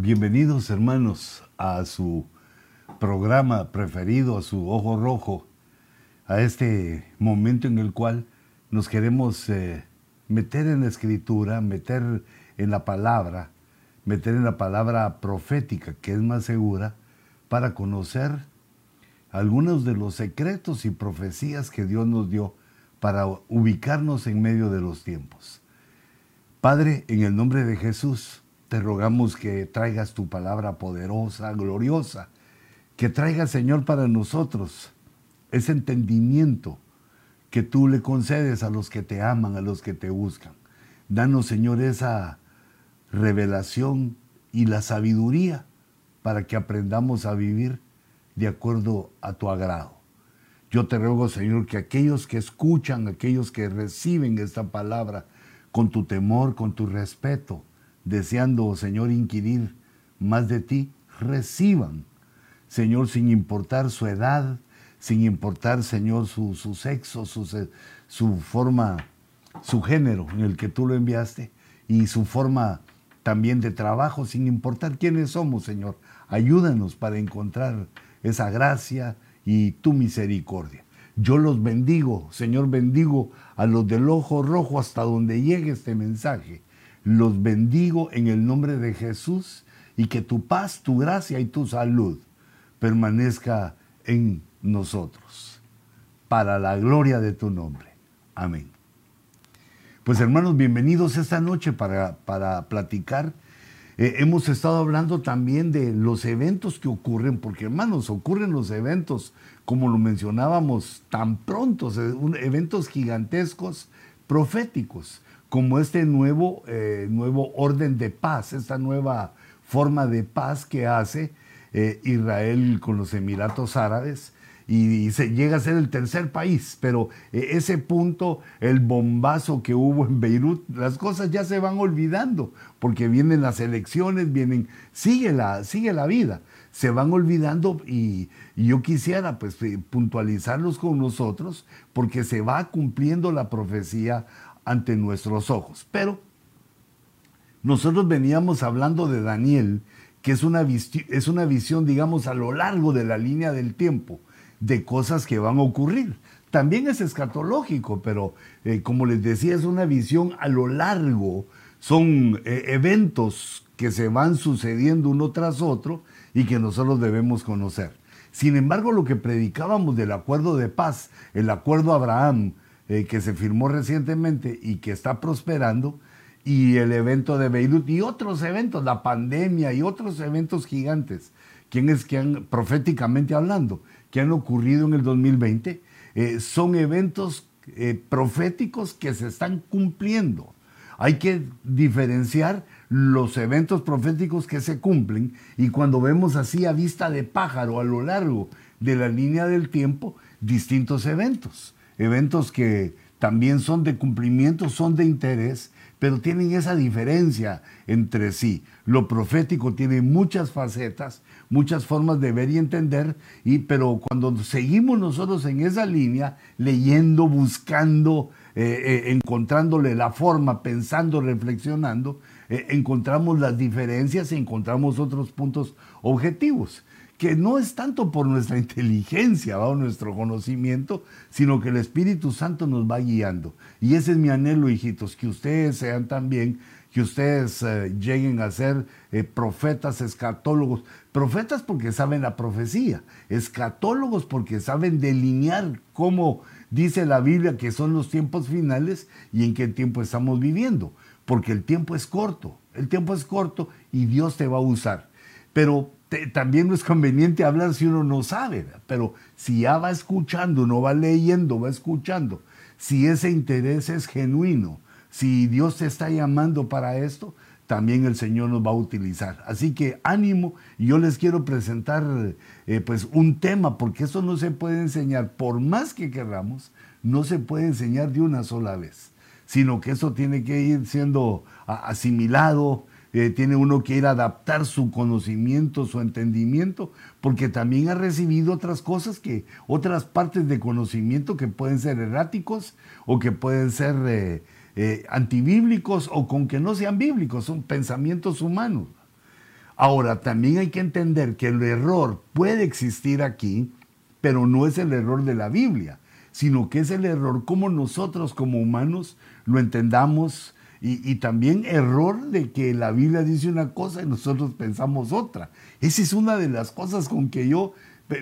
Bienvenidos hermanos a su programa preferido, a su ojo rojo, a este momento en el cual nos queremos eh, meter en la escritura, meter en la palabra, meter en la palabra profética, que es más segura, para conocer algunos de los secretos y profecías que Dios nos dio para ubicarnos en medio de los tiempos. Padre, en el nombre de Jesús, te rogamos que traigas tu palabra poderosa, gloriosa, que traigas, Señor, para nosotros ese entendimiento que tú le concedes a los que te aman, a los que te buscan. Danos, Señor, esa revelación y la sabiduría para que aprendamos a vivir de acuerdo a tu agrado. Yo te ruego, Señor, que aquellos que escuchan, aquellos que reciben esta palabra con tu temor, con tu respeto, deseando, Señor, inquirir más de ti, reciban, Señor, sin importar su edad, sin importar, Señor, su, sexo, su, su forma, su género en el que tú lo enviaste y su forma también de trabajo, sin importar quiénes somos, Señor. Ayúdanos para encontrar esa gracia y tu misericordia. Yo los bendigo, Señor, bendigo a los del ojo rojo hasta donde llegue este mensaje los bendigo en el nombre de Jesús y que tu paz, tu gracia y tu salud permanezca en nosotros, para la gloria de tu nombre. Amén. Pues hermanos, bienvenidos esta noche para, para platicar. Eh, hemos estado hablando también de los eventos que ocurren, porque hermanos, ocurren los eventos, como lo mencionábamos, tan pronto, eventos gigantescos, proféticos como este nuevo, eh, nuevo orden de paz, esta nueva forma de paz que hace eh, Israel con los Emiratos Árabes y, se llega a ser el tercer país, pero eh, ese punto, el bombazo que hubo en Beirut, las cosas ya se van olvidando, porque vienen las elecciones, vienen, sigue la, sigue la vida, se van olvidando y, y yo quisiera pues puntualizarlos con nosotros, porque se va cumpliendo la profecía ante nuestros ojos. Pero nosotros veníamos hablando de Daniel, que es una, es una visión, digamos, a lo largo de la línea del tiempo, de cosas que van a ocurrir. También es escatológico, pero eh, como les decía, es una visión a lo largo. Son eh, eventos que se van sucediendo uno tras otro y que nosotros debemos conocer. Sin embargo, lo que predicábamos del acuerdo de paz, el acuerdo Abraham, eh, que se firmó recientemente y que está prosperando, y el evento de Beirut y otros eventos, la pandemia y otros eventos gigantes, quienes que han, proféticamente hablando, que han ocurrido en el 2020, eh, son eventos eh, proféticos que se están cumpliendo. Hay que diferenciar los eventos proféticos que se cumplen y cuando vemos así a vista de pájaro a lo largo de la línea del tiempo, distintos eventos eventos que también son de cumplimiento, son de interés, pero tienen esa diferencia entre sí. Lo profético tiene muchas facetas, muchas formas de ver y entender, y, pero cuando seguimos nosotros en esa línea, leyendo, buscando, eh, eh, encontrándole la forma, pensando, reflexionando, eh, encontramos las diferencias y encontramos otros puntos objetivos que no es tanto por nuestra inteligencia o nuestro conocimiento, sino que el Espíritu Santo nos va guiando. Y ese es mi anhelo, hijitos, que ustedes sean también, que ustedes eh, lleguen a ser eh, profetas, escatólogos. Profetas porque saben la profecía, escatólogos porque saben delinear cómo dice la Biblia que son los tiempos finales y en qué tiempo estamos viviendo. Porque el tiempo es corto, el tiempo es corto y Dios te va a usar. Pero también no es conveniente hablar si uno no sabe, pero si ya va escuchando, no va leyendo, va escuchando, si ese interés es genuino, si Dios te está llamando para esto, también el Señor nos va a utilizar. Así que ánimo, yo les quiero presentar eh, pues un tema, porque eso no se puede enseñar, por más que queramos, no se puede enseñar de una sola vez, sino que eso tiene que ir siendo asimilado, eh, tiene uno que ir a adaptar su conocimiento, su entendimiento, porque también ha recibido otras cosas que, otras partes de conocimiento que pueden ser erráticos o que pueden ser eh, eh, antibíblicos o con que no sean bíblicos, son pensamientos humanos. Ahora, también hay que entender que el error puede existir aquí, pero no es el error de la Biblia, sino que es el error como nosotros como humanos lo entendamos y, también error de que la Biblia dice una cosa y nosotros pensamos otra. Esa es una de las cosas con que yo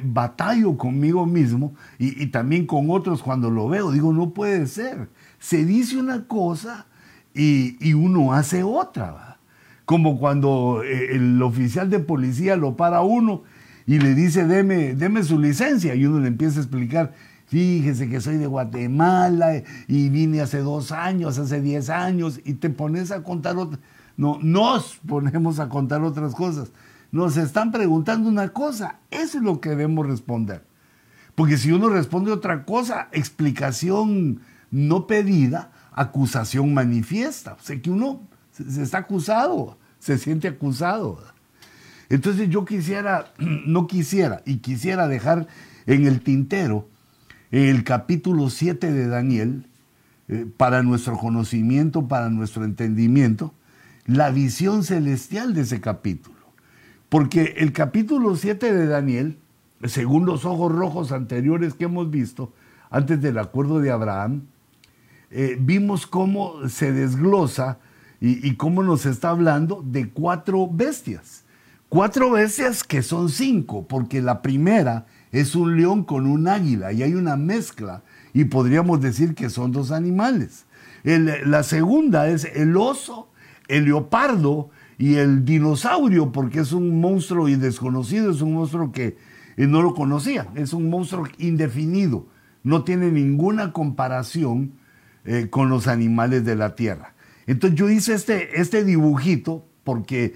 batallo conmigo mismo y, también con otros cuando lo veo. Digo, no puede ser. Se dice una cosa y, uno hace otra. Como cuando eh, el oficial de policía lo para uno y le dice, deme, deme su licencia. Y uno le empieza a explicar, fíjese que soy de Guatemala y vine hace dos años, hace diez años, y te pones a contar otras. No, nos ponemos a contar otras cosas. Nos están preguntando una cosa, eso es lo que debemos responder. Porque si uno responde otra cosa, explicación no pedida, acusación manifiesta. O sea que uno se está acusado, se siente acusado. Entonces yo quisiera, no quisiera, y quisiera dejar en el tintero el capítulo 7 de Daniel, eh, para nuestro conocimiento, para nuestro entendimiento, la visión celestial de ese capítulo. Porque el capítulo 7 de Daniel, según los ojos rojos anteriores que hemos visto, antes del acuerdo de Abraham, eh, vimos cómo se desglosa y, y cómo nos está hablando de cuatro bestias. Cuatro bestias que son cinco, porque la primera es un león con un águila y hay una mezcla y podríamos decir que son dos animales. la segunda es el oso, el leopardo y el dinosaurio, porque es un monstruo y desconocido, es un monstruo que eh, no lo conocía, es un monstruo indefinido, no tiene ninguna comparación eh, con los animales de la tierra. Entonces yo hice este, este dibujito porque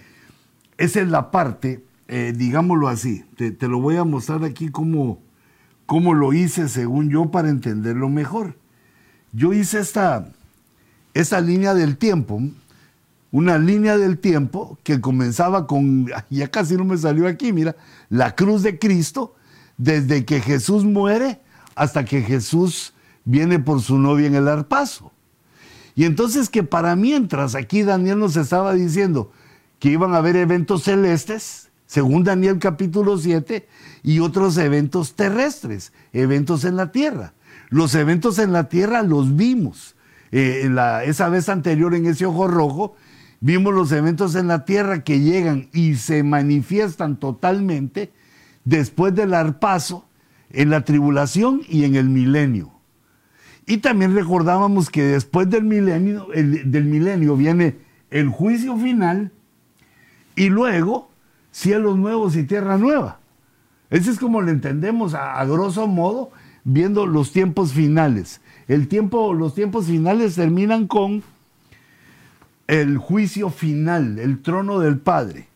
esa es la parte eh, digámoslo así, te, lo voy a mostrar aquí cómo, lo hice según yo para entenderlo mejor. Yo hice esta, esta línea del tiempo, una línea del tiempo que comenzaba con, ya casi no me salió aquí, mira, la cruz de Cristo, desde que Jesús muere hasta que Jesús viene por su novia en el arpazo. Y entonces que para mientras aquí Daniel nos estaba diciendo que iban a haber eventos celestes, según Daniel capítulo 7, y otros eventos terrestres, eventos en la tierra. Los eventos en la tierra los vimos. Eh, esa vez anterior en ese ojo rojo, vimos los eventos en la tierra que llegan y se manifiestan totalmente después del arpazo, en la tribulación y en el milenio. Y también recordábamos que después del del milenio viene el juicio final y luego cielos nuevos y tierra nueva. Ese es como lo entendemos a, grosso modo viendo los tiempos finales. El tiempo, los tiempos finales terminan con el juicio final, el trono del Padre.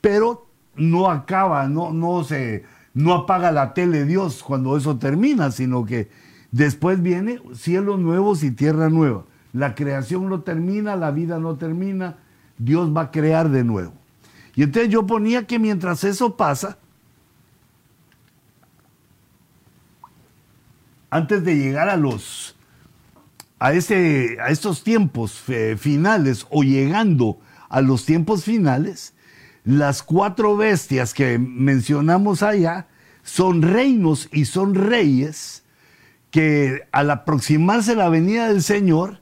Pero no acaba, no, no se, no apaga la tele Dios cuando eso termina, sino que después viene cielos nuevos y tierra nueva. La creación no termina, la vida no termina, Dios va a crear de nuevo. Y entonces yo ponía que mientras eso pasa, antes de llegar a los a, ese, a estos tiempos eh, finales o llegando a los tiempos finales, las cuatro bestias que mencionamos allá son reinos y son reyes que al aproximarse la venida del Señor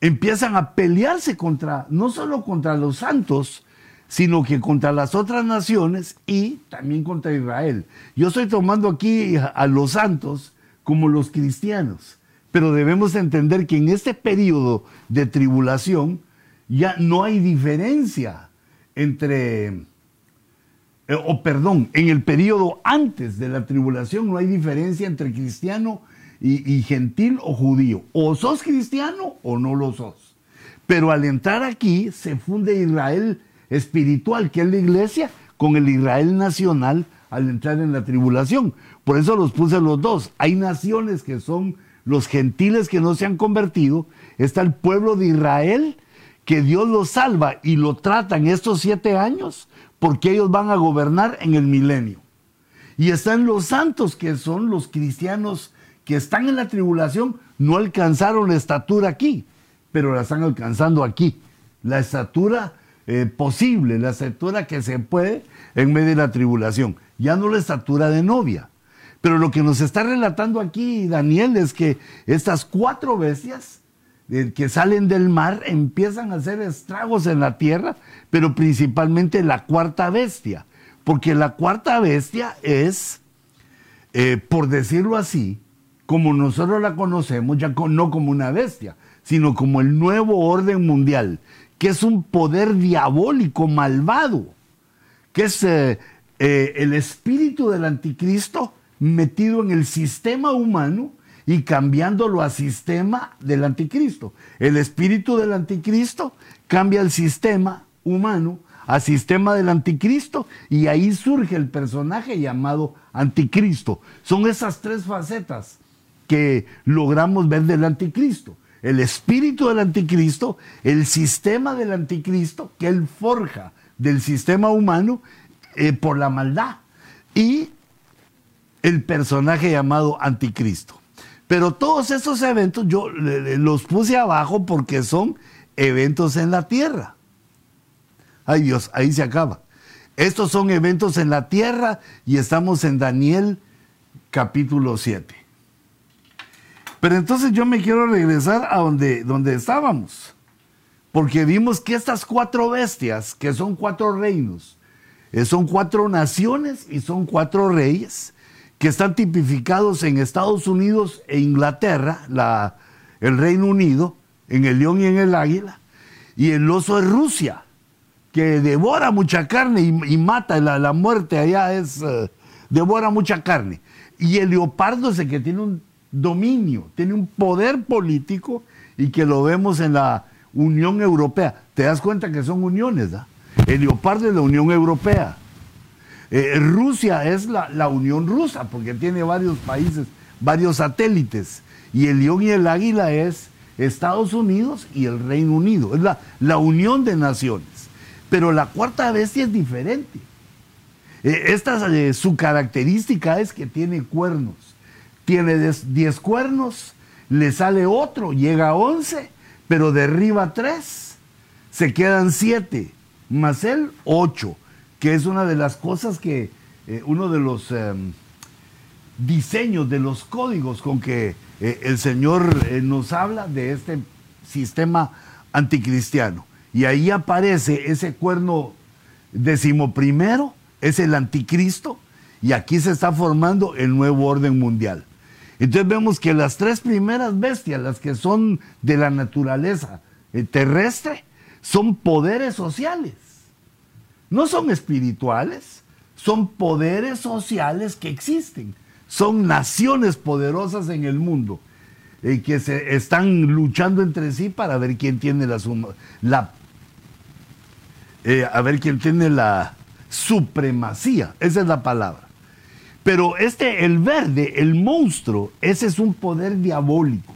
empiezan a pelearse contra, no solo contra los santos, sino que contra las otras naciones y también contra Israel. Yo estoy tomando aquí a los santos como los cristianos, pero debemos entender que en este periodo de tribulación ya no hay diferencia entre, eh, o perdón, en el periodo antes de la tribulación no hay diferencia entre cristiano y, y gentil o judío. O sos cristiano o no lo sos. Pero al entrar aquí se funde Israel espiritual, que es la iglesia, con el Israel nacional al entrar en la tribulación. Por eso los puse los dos. Hay naciones que son los gentiles que no se han convertido. Está el pueblo de Israel, que Dios los salva y lo trata en estos siete años, porque ellos van a gobernar en el milenio. Y están los santos, que son los cristianos que están en la tribulación, no alcanzaron la estatura aquí, pero la están alcanzando aquí. La estatura eh, posible, la estatura que se puede en medio de la tribulación. Ya no la estatura de novia. Pero lo que nos está relatando aquí Daniel es que estas cuatro bestias eh, que salen del mar empiezan a hacer estragos en la tierra, pero principalmente la cuarta bestia. Porque la cuarta bestia es, eh, por decirlo así, como nosotros la conocemos, ya no como una bestia, sino como el nuevo orden mundial, que es un poder diabólico malvado, que es eh, eh, el espíritu del anticristo metido en el sistema humano y cambiándolo a sistema del anticristo. El espíritu del anticristo cambia el sistema humano a sistema del anticristo y ahí surge el personaje llamado anticristo. Son esas tres facetas que logramos ver del anticristo. El espíritu del anticristo, el sistema del anticristo que él forja del sistema humano eh, por la maldad y el personaje llamado anticristo. Pero todos esos eventos yo los puse abajo porque son eventos en la tierra. Ay Dios, ahí se acaba. Estos son eventos en la tierra y estamos en Daniel capítulo 7. Pero entonces yo me quiero regresar a donde, donde estábamos. Porque vimos que estas cuatro bestias, que son cuatro reinos, eh, son cuatro naciones y son cuatro reyes, que están tipificados en Estados Unidos e Inglaterra, la, el Reino Unido, en el león y en el águila, y el oso es Rusia, que devora mucha carne y, mata, la, la, muerte allá es, eh, devora mucha carne. Y el leopardo es el que tiene un dominio, tiene un poder político y que lo vemos en la Unión Europea. Te das cuenta que son uniones, ¿da? El leopardo es la Unión Europea. Eh, Rusia es la, Unión Rusa, porque tiene varios países, varios satélites. Y el león y el águila es Estados Unidos y el Reino Unido. Es la, la unión de naciones. Pero la cuarta bestia es diferente. Eh, esta, eh, su característica es que tiene cuernos tiene 10 cuernos, le sale otro, llega a 11, pero derriba 3, se quedan 7, más él 8, que es una de las cosas que, eh, uno de los em, diseños, de los códigos con que eh, el Señor eh, nos habla de este sistema anticristiano. Y ahí aparece ese cuerno decimoprimero, es el anticristo, y aquí se está formando el nuevo orden mundial. Entonces vemos que las tres primeras bestias, las que son de la naturaleza eh, terrestre, son poderes sociales. No son espirituales, son poderes sociales que existen. Son naciones poderosas en el mundo eh, que se están luchando entre sí para ver quién tiene la, la eh, a ver quién tiene la supremacía. Esa es la palabra. Pero este, el verde, el monstruo, ese es un poder diabólico.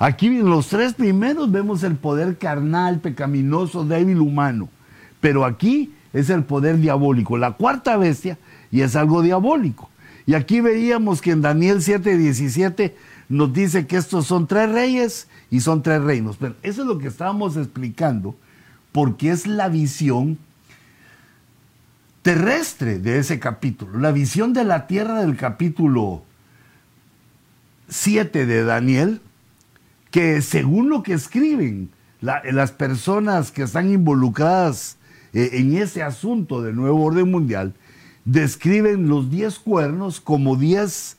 Aquí en los tres primeros vemos el poder carnal, pecaminoso, débil, humano. Pero aquí es el poder diabólico. La cuarta bestia y es algo diabólico. Y aquí veíamos que en Daniel 7, 17 nos dice que estos son tres reyes y son tres reinos. Pero eso es lo que estábamos explicando porque es la visión terrestre de ese capítulo, la visión de la tierra del capítulo 7 de Daniel, que según lo que escriben las personas que están involucradas eh, en ese asunto del nuevo orden mundial, describen los diez cuernos como diez,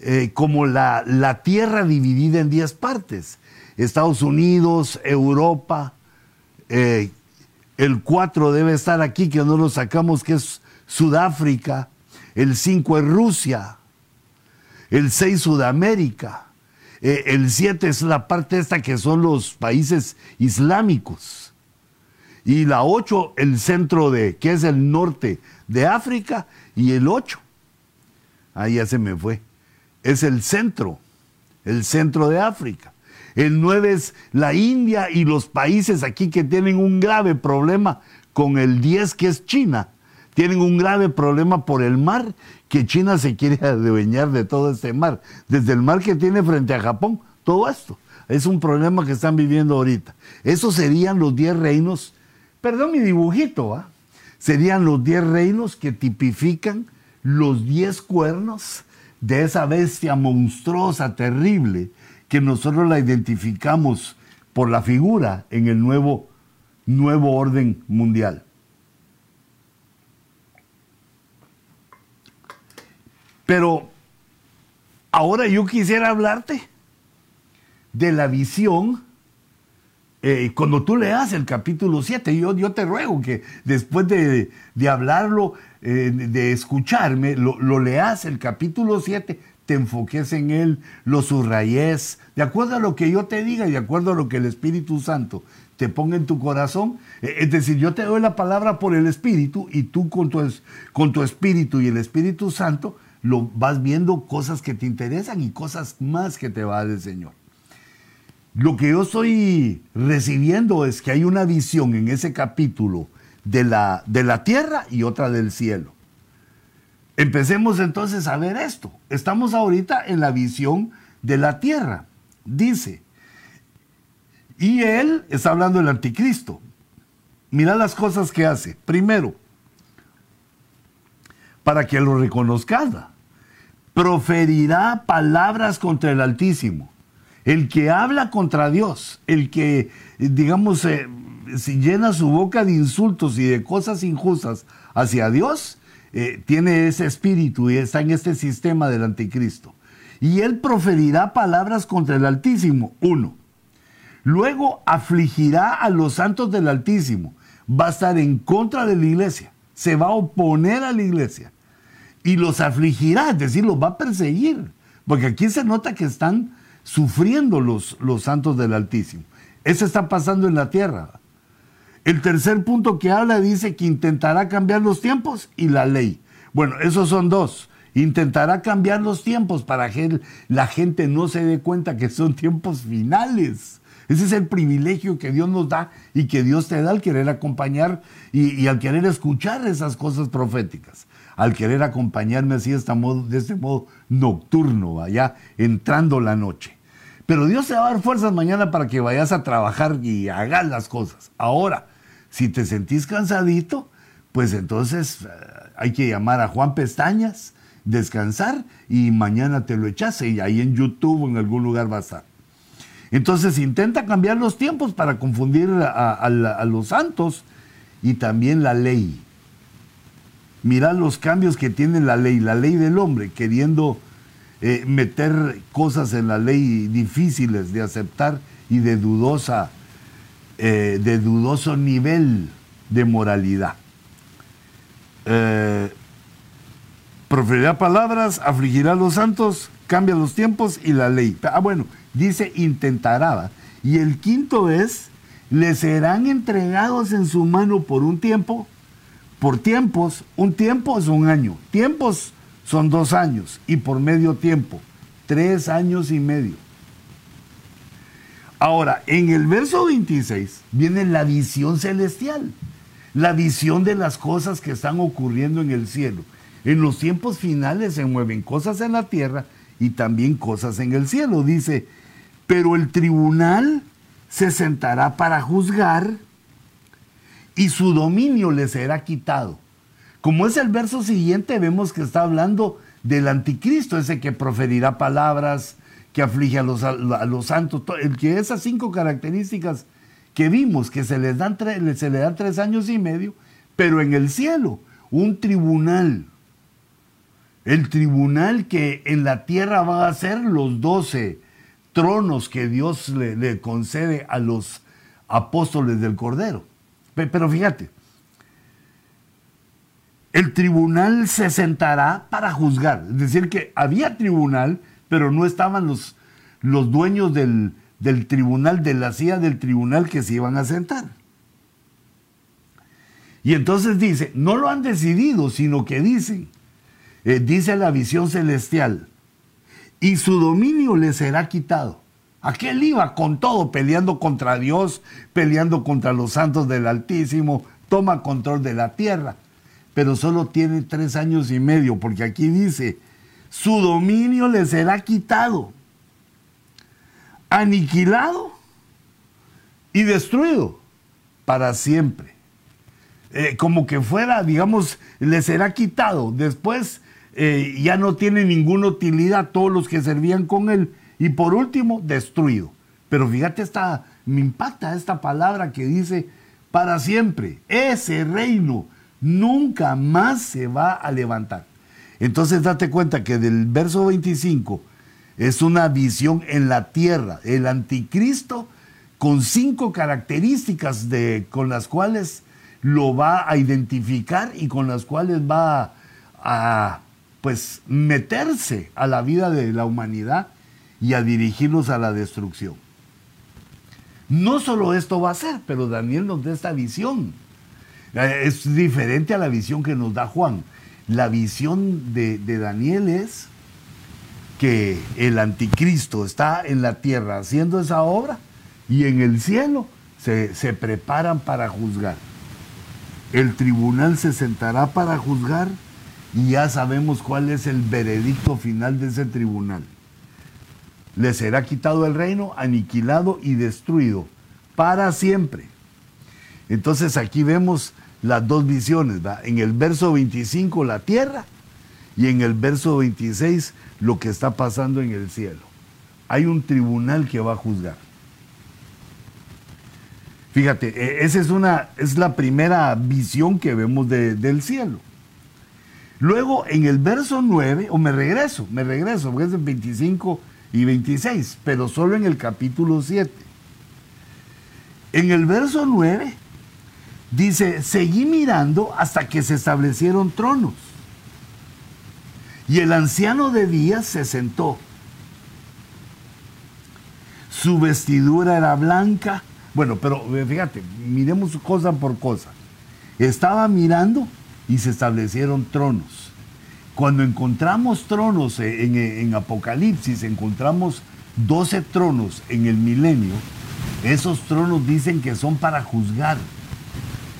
eh, como la, la, tierra dividida en diez partes. Estados Unidos, Europa, eh, el 4 debe estar aquí, que no lo sacamos, que es Sudáfrica. El 5 es Rusia. El 6 Sudamérica. Eh, el 7 es la parte esta que son los países islámicos. Y la 8, el centro de, que es el norte de África. Y el 8, ahí ya se me fue, es el centro, el centro de África. El 9 es la India y los países aquí que tienen un grave problema con el 10 que es China. Tienen un grave problema por el mar, que China se quiere adueñar de todo este mar. Desde el mar que tiene frente a Japón, todo esto. Es un problema que están viviendo ahorita. Esos serían los 10 reinos perdón mi dibujito, serían los diez reinos que tipifican los diez cuernos de esa bestia monstruosa, terrible, que nosotros la identificamos por la figura en el nuevo, nuevo orden mundial. Pero ahora yo quisiera hablarte de la visión. Eh, cuando tú leas el capítulo 7, yo, yo te ruego que después de, hablarlo, eh, de escucharme, lo, lo, leas el capítulo 7, te enfoques en él, lo subrayes, de acuerdo a lo que yo te diga y de acuerdo a lo que el Espíritu Santo te ponga en tu corazón. Eh, es decir, yo te doy la palabra por el Espíritu y tú con tu, con tu Espíritu y el Espíritu Santo lo vas viendo cosas que te interesan y cosas más que te va a dar el Señor. Lo que yo estoy recibiendo es que hay una visión en ese capítulo de la, de la tierra y otra del cielo. Empecemos entonces a ver esto. Estamos ahorita en la visión de la tierra. Dice, y él está hablando del anticristo. Mira las cosas que hace. Primero, para que lo reconozcas proferirá palabras contra el Altísimo. El que habla contra Dios, el que, digamos, eh, llena su boca de insultos y de cosas injustas hacia Dios, eh, tiene ese espíritu y está en este sistema del anticristo. Y él proferirá palabras contra el Altísimo, uno. Luego afligirá a los santos del Altísimo. Va a estar en contra de la iglesia. Se va a oponer a la iglesia y los afligirá, es decir, los va a perseguir. Porque aquí se nota que están sufriendo los, los santos del Altísimo. Eso está pasando en la tierra. El tercer punto que habla dice que intentará cambiar los tiempos y la ley. Bueno, esos son dos. Intentará cambiar los tiempos para que la gente no se dé cuenta que son tiempos finales. Ese es el privilegio que Dios nos da y que Dios te da al querer acompañar y, al querer escuchar esas cosas proféticas al querer acompañarme así de este modo, de este modo nocturno, allá entrando la noche. Pero Dios te va a dar fuerzas mañana para que vayas a trabajar y hagas las cosas. Ahora, si te sentís cansadito, pues entonces eh, hay que llamar a Juan Pestañas, descansar y mañana te lo echas y ahí en YouTube o en algún lugar va a estar. Entonces intenta cambiar los tiempos para confundir a los santos y también la ley. Mirad los cambios que tiene la ley, la ley del hombre, queriendo eh, meter cosas en la ley difíciles de aceptar y de dudosa, eh, de dudoso nivel de moralidad. Eh, proferirá palabras, afligirá a los santos, cambia los tiempos y la ley. Ah, bueno, dice intentará. Y el quinto es, le serán entregados en su mano por un tiempo por tiempos, un tiempo es un año, tiempos son dos años y por medio tiempo, tres años y medio. Ahora, en el verso 26 viene la visión celestial, la visión de las cosas que están ocurriendo en el cielo. En los tiempos finales se mueven cosas en la tierra y también cosas en el cielo. Dice, pero el tribunal se sentará para juzgar y su dominio le será quitado. Como es el verso siguiente, vemos que está hablando del anticristo, ese que proferirá palabras, que aflige a los, a, los santos, el que esas cinco características que vimos, que se les, dan se le dan tres años y medio, pero en el cielo, un tribunal, el tribunal que en la tierra va a ser los doce tronos que Dios le concede a los apóstoles del Cordero. Pero fíjate, el tribunal se sentará para juzgar. Es decir, que había tribunal, pero no estaban los, los dueños del, tribunal, de la silla del tribunal que se iban a sentar. Y entonces dice, no lo han decidido, sino que dicen, eh, dice la visión celestial, y su dominio le será quitado. Aquel iba con todo, peleando contra Dios, peleando contra los santos del Altísimo, toma control de la tierra, pero solo tiene tres años y medio, porque aquí dice, su dominio le será quitado, aniquilado y destruido para siempre. eh, como que fuera, digamos, le será quitado. Después eh, ya no tiene ninguna utilidad todos los que servían con él. Y por último, destruido. Pero fíjate, esta, me impacta esta palabra que dice para siempre. Ese reino nunca más se va a levantar. Entonces date cuenta que del verso 25 es una visión en la tierra. El anticristo con cinco características de, con las cuales lo va a identificar y con las cuales va a, pues meterse a la vida de la humanidad y a dirigirnos a la destrucción. No solo esto va a ser, pero Daniel nos da esta visión. Eh, es diferente a la visión que nos da Juan. La visión de, Daniel es que el anticristo está en la tierra haciendo esa obra y en el cielo se, se preparan para juzgar. El tribunal se sentará para juzgar y ya sabemos cuál es el veredicto final de ese tribunal. Le será quitado el reino, aniquilado y destruido para siempre. Entonces aquí vemos las dos visiones. En el verso 25 la tierra y en el verso 26 lo que está pasando en el cielo. Hay un tribunal que va a juzgar. Fíjate, e, esa es, una, es la primera visión que vemos del cielo. Luego, en el verso 9, o me regreso, me regreso, porque es el 25 y 26, pero solo en el capítulo 7. En el verso 9 dice, seguí mirando hasta que se establecieron tronos. Y el anciano de días se sentó. Su vestidura era blanca bueno, pero eh, fíjate, miremos cosa por cosa. Estaba mirando y se establecieron tronos. Cuando encontramos tronos eh, en, en Apocalipsis, encontramos 12 tronos en el milenio, esos tronos dicen que son para juzgar.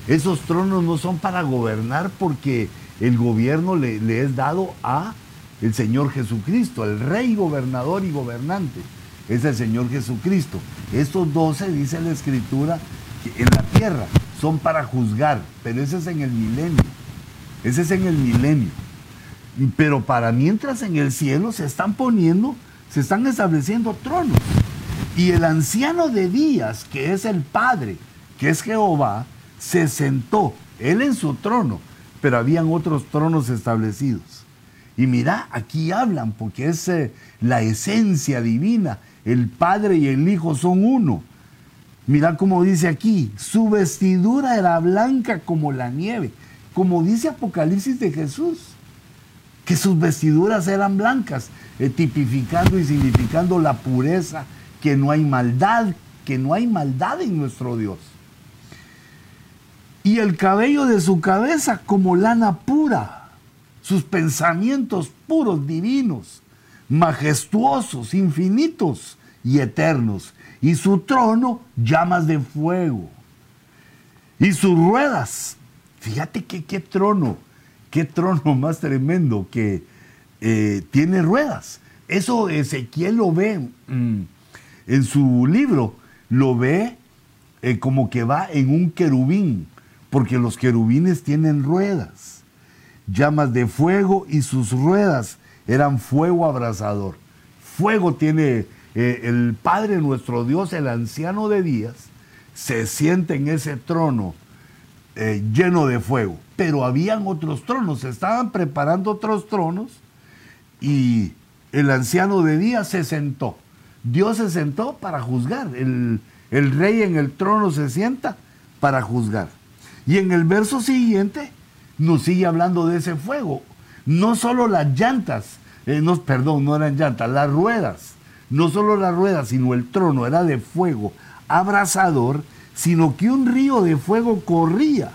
Esos tronos no son para gobernar porque el gobierno le, es dado a el Señor Jesucristo, el Rey, gobernador y gobernante es el Señor Jesucristo. Estos doce, dice la Escritura, que en la tierra son para juzgar, pero ese es en el milenio. Ese es en el milenio. Pero para mientras en el cielo se están poniendo, se están estableciendo tronos. Y el anciano de días, que es el Padre, que es Jehová, se sentó, él en su trono, pero habían otros tronos establecidos. Y mira, aquí hablan, porque es eh, la esencia divina, el Padre y el Hijo son uno. Mira cómo dice aquí, su vestidura era blanca como la nieve, como dice Apocalipsis de Jesús, que sus vestiduras eran blancas, eh, tipificando y significando la pureza, que no hay maldad, que no hay maldad en nuestro Dios. Y el cabello de su cabeza como lana pura, sus pensamientos puros, divinos majestuosos, infinitos y eternos, y su trono llamas de fuego. Y sus ruedas, fíjate que qué trono, qué trono más tremendo que eh, tiene ruedas. Eso Ezequiel lo ve mm, en su libro, lo ve eh, como que va en un querubín, porque los querubines tienen ruedas, llamas de fuego y sus ruedas eran fuego abrasador. Fuego tiene eh, el Padre nuestro Dios, el anciano de días, se siente en ese trono eh, lleno de fuego. Pero habían otros tronos, se estaban preparando otros tronos y el anciano de días se sentó. Dios se sentó para juzgar. El, el rey en el trono se sienta para juzgar. Y en el verso siguiente nos sigue hablando de ese fuego no solo las llantas, eh, no, perdón, no eran llantas, las ruedas, no solo las ruedas, sino el trono era de fuego abrasador, sino que un río de fuego corría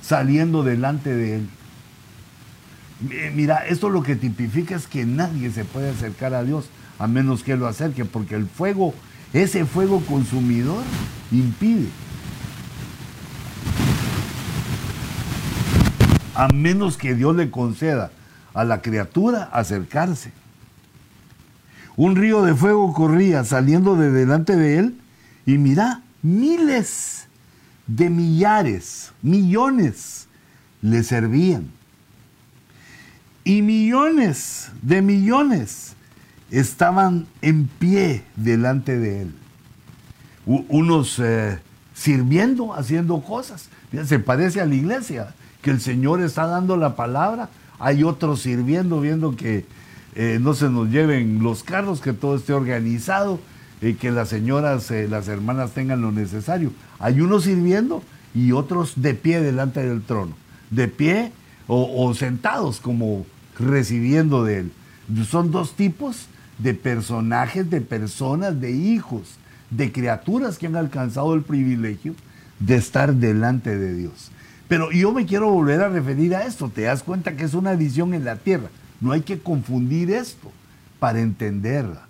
saliendo delante de él. Mira, esto lo que tipifica es que nadie se puede acercar a Dios a menos que lo acerque, porque el fuego, ese fuego consumidor, impide. A menos que Dios le conceda a la criatura acercarse. Un río de fuego corría saliendo de delante de él y mira, miles de millares, millones le servían. Y millones de millones estaban en pie delante de él. Unos eh, sirviendo, haciendo cosas. Se parece a la iglesia, que el Señor está dando la palabra. Hay otros sirviendo, viendo que eh, no se nos lleven los carros, que todo esté organizado, y que las señoras, eh, las hermanas tengan lo necesario. Hay unos sirviendo y otros de pie delante del trono. De pie o, sentados como recibiendo de él. Son dos tipos de personajes, de personas, de hijos, de criaturas que han alcanzado el privilegio de estar delante de Dios. Pero yo me quiero volver a referir a esto. Te das cuenta que es una visión en la tierra. No hay que confundir esto para entenderla.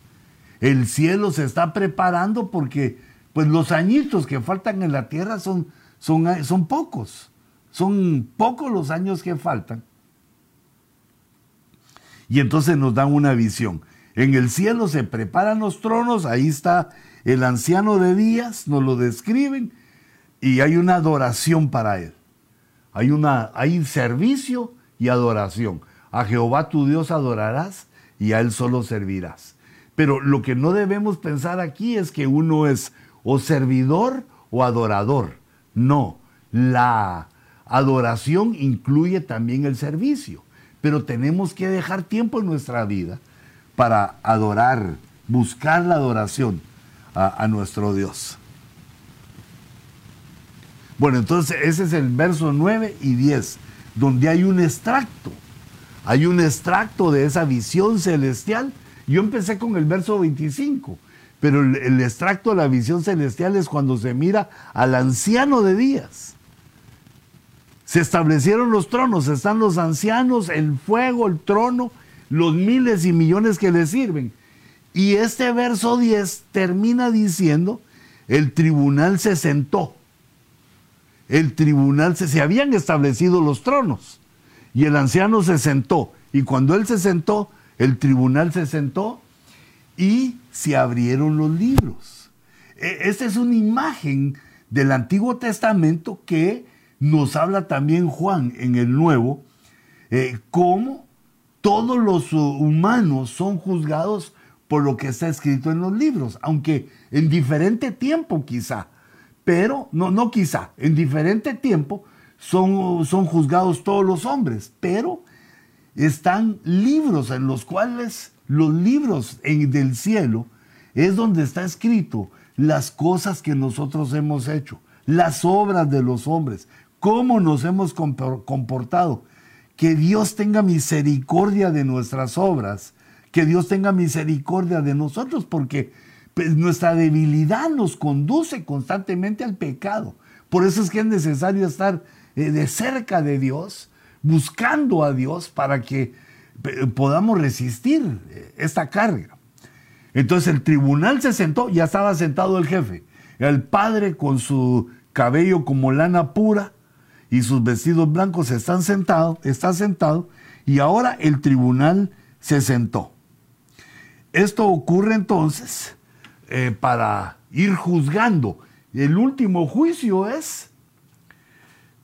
El cielo se está preparando porque pues los añitos que faltan en la tierra son, son, son pocos. Son pocos los años que faltan. Y entonces nos dan una visión. En el cielo se preparan los tronos, ahí está el anciano de días, nos lo describen, y hay una adoración para él. Hay, una, hay servicio y adoración. A Jehová tu Dios adorarás y a él solo servirás. Pero lo que no debemos pensar aquí es que uno es o servidor o adorador. No, la adoración incluye también el servicio, pero tenemos que dejar tiempo en nuestra vida para adorar, buscar la adoración a, nuestro Dios. Bueno, entonces ese es el verso 9 y 10, donde hay un extracto. Hay un extracto de esa visión celestial. Yo empecé con el verso 25, pero el, extracto de la visión celestial es cuando se mira al anciano de días. Se establecieron los tronos, están los ancianos, el fuego, el trono, los miles y millones que le sirven. Y este verso 10 termina diciendo, el tribunal se sentó. El tribunal se, se habían establecido los tronos y el anciano se sentó. Y cuando él se sentó, el tribunal se sentó y se abrieron los libros. E, esta es una imagen del Antiguo Testamento que nos habla también Juan en el Nuevo, eh, cómo todos los humanos son juzgados por lo que está escrito en los libros, aunque en diferente tiempo quizá, pero no, no quizá, en diferente tiempo son, son juzgados todos los hombres, pero están libros en los cuales los libros en, del cielo es donde está escrito las cosas que nosotros hemos hecho, las obras de los hombres, cómo nos hemos comportado. Que Dios tenga misericordia de nuestras obras que Dios tenga misericordia de nosotros, porque nuestra debilidad nos conduce constantemente al pecado. Por eso es que es necesario estar eh, de cerca de Dios, buscando a Dios para que podamos resistir eh, esta carga. Entonces el tribunal se sentó, ya estaba sentado el jefe, el padre con su cabello como lana pura y sus vestidos blancos están sentados, está sentado, y ahora el tribunal se sentó. Esto ocurre entonces eh, para ir juzgando. El último juicio es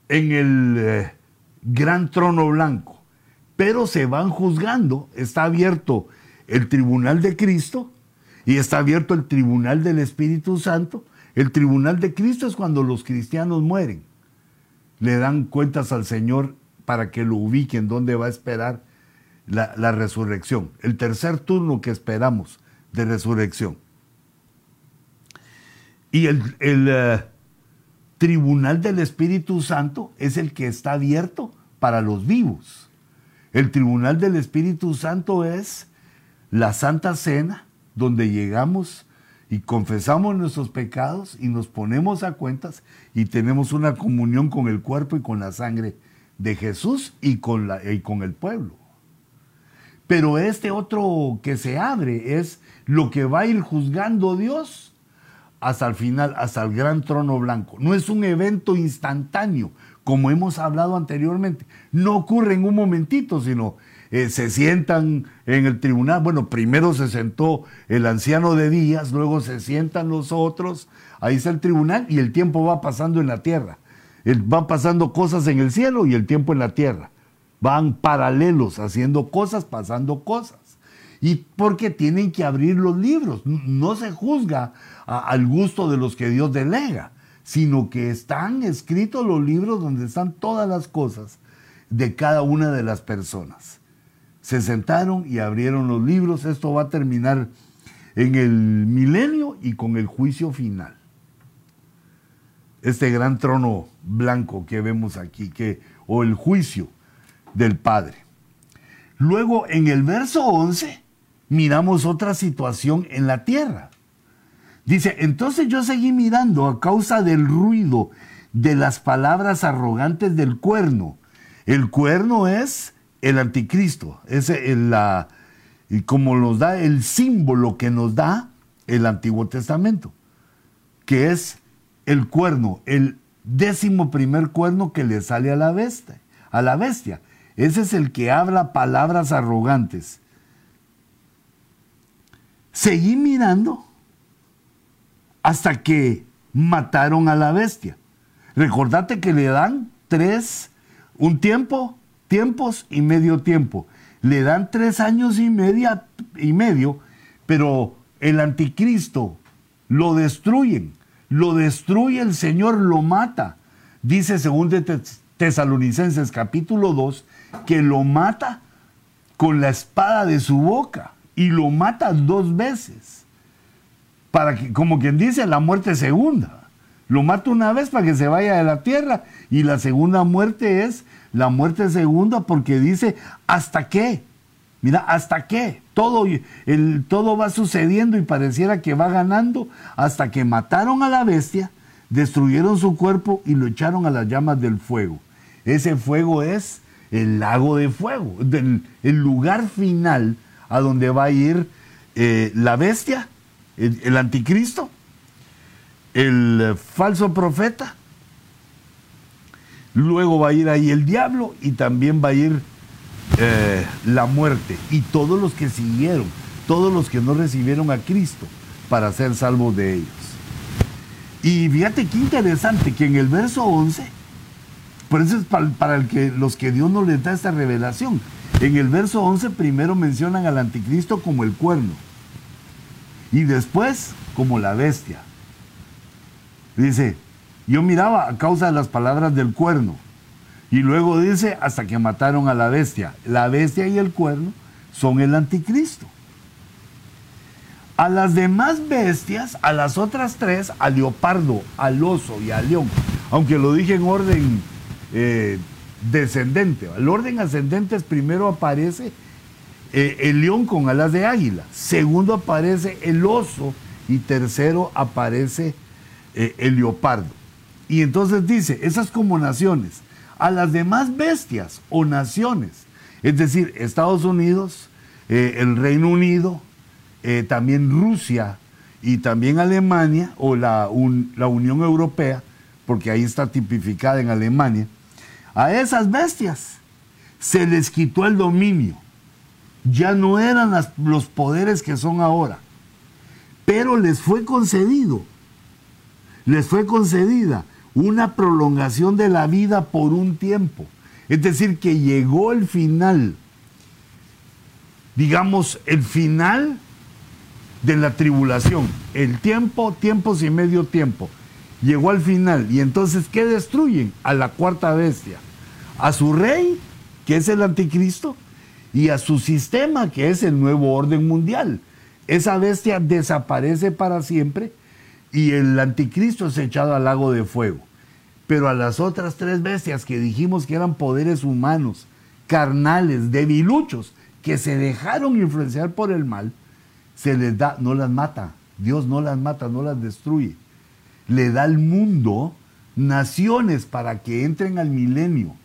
en el eh, gran trono blanco. Pero se van juzgando. Está abierto el tribunal de Cristo y está abierto el tribunal del Espíritu Santo. El tribunal de Cristo es cuando los cristianos mueren. Le dan cuentas al Señor para que lo ubiquen dónde va a esperar la, resurrección, el tercer turno que esperamos de resurrección. Y el, eh, tribunal del Espíritu Santo es el que está abierto para los vivos. El tribunal del Espíritu Santo es la Santa Cena, donde llegamos y confesamos nuestros pecados y nos ponemos a cuentas y tenemos una comunión con el cuerpo y con la sangre de Jesús y con, la, y con el pueblo. Pero este otro que se abre es lo que va a ir juzgando Dios hasta el final, hasta el gran trono blanco. No es un evento instantáneo como hemos hablado anteriormente. No ocurre en un momentito, sino eh, se sientan en el tribunal. Bueno, primero se sentó el anciano de días, luego se sientan los otros, ahí está el tribunal y el tiempo va pasando en la tierra. van pasando cosas en el cielo y el tiempo en la tierra. Van paralelos, haciendo cosas, pasando cosas. Y porque tienen que abrir los libros. No se juzga al gusto de los que Dios delega, sino que están escritos los libros donde están todas las cosas de cada una de las personas. Se sentaron y abrieron los libros. Esto va a terminar en el milenio y con el juicio final. Este gran trono blanco que vemos aquí, que, o el juicio del Padre. Luego, en el verso 11, miramos otra situación en la tierra. Dice, entonces yo seguí mirando a causa del ruido de las palabras arrogantes del cuerno. El cuerno es el anticristo, es el, la, como nos da el símbolo que nos da el Antiguo Testamento, que es el cuerno, el décimo primer cuerno que le sale a la bestia, a la bestia. Ese es el que habla palabras arrogantes. Seguí mirando hasta que mataron a la bestia. Recordate que le dan tres, un tiempo, tiempos y medio tiempo. Le dan tres años y, media, y medio, pero el anticristo lo destruyen. Lo destruye el Señor, lo mata. Dice según Tesalonicenses capítulo 2 que lo mata con la espada de su boca y lo mata dos veces para que, como quien dice, la muerte segunda. Lo mata una vez para que se vaya de la tierra y la segunda muerte es la muerte segunda porque dice, ¿hasta qué? Mira, ¿hasta qué? Todo, el, todo va sucediendo y pareciera que va ganando hasta que mataron a la bestia, destruyeron su cuerpo y lo echaron a las llamas del fuego. Ese fuego es el lago de fuego, el lugar final a donde va a ir eh, la bestia el, anticristo, el falso profeta, luego va a ir ahí el diablo y también va a ir eh, la muerte y todos los que siguieron, todos los que no recibieron a Cristo para ser salvos de ellos. Y fíjate qué interesante que en el verso 11, por eso es para, el que, los que Dios no les da esta revelación, en el verso 11 primero mencionan al anticristo como el cuerno y después como la bestia. Dice, yo miraba a causa de las palabras del cuerno. Y luego dice, hasta que mataron a la bestia. La bestia y el cuerno son el anticristo. A las demás bestias, a las otras tres, al leopardo, al oso y al león, aunque lo dije en orden eh, descendente, el orden ascendente es primero aparece eh, el león con alas de águila, segundo aparece el oso y tercero aparece eh, el leopardo. Y entonces dice, esas como naciones, a las demás bestias o naciones, es decir, Estados Unidos, eh, el Reino Unido, también Rusia y también Alemania o la, la Unión Europea, porque ahí está tipificada en Alemania, a esas bestias se les quitó el dominio ya no eran los poderes que son ahora, pero les fue concedido, les fue concedida una prolongación de la vida por un tiempo. Es decir, que llegó el final, digamos, el final de la tribulación, el tiempo, tiempos y medio tiempo. Llegó al final. Y entonces, ¿qué destruyen? A la cuarta bestia. A su rey, que es el anticristo, y a su sistema, que es el nuevo orden mundial. Esa bestia desaparece para siempre y el anticristo es echado al lago de fuego. Pero a las otras tres bestias que dijimos que eran poderes humanos, carnales, debiluchos, que se dejaron influenciar por el mal, se les da, no las mata. Dios no las mata, no las destruye. Le da al mundo naciones para que entren al milenio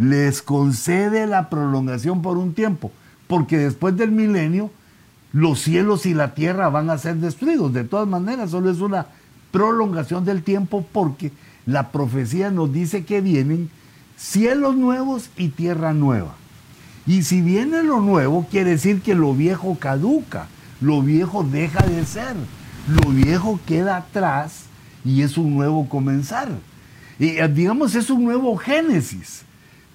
les concede la prolongación por un tiempo, porque después del milenio los cielos y la tierra van a ser destruidos. De todas maneras, solo es una prolongación del tiempo porque la profecía nos dice que vienen cielos nuevos y tierra nueva. Y si viene lo nuevo, quiere decir que lo viejo caduca, lo viejo deja de ser, lo viejo queda atrás y es un nuevo comenzar. Y eh, digamos, es un nuevo Génesis.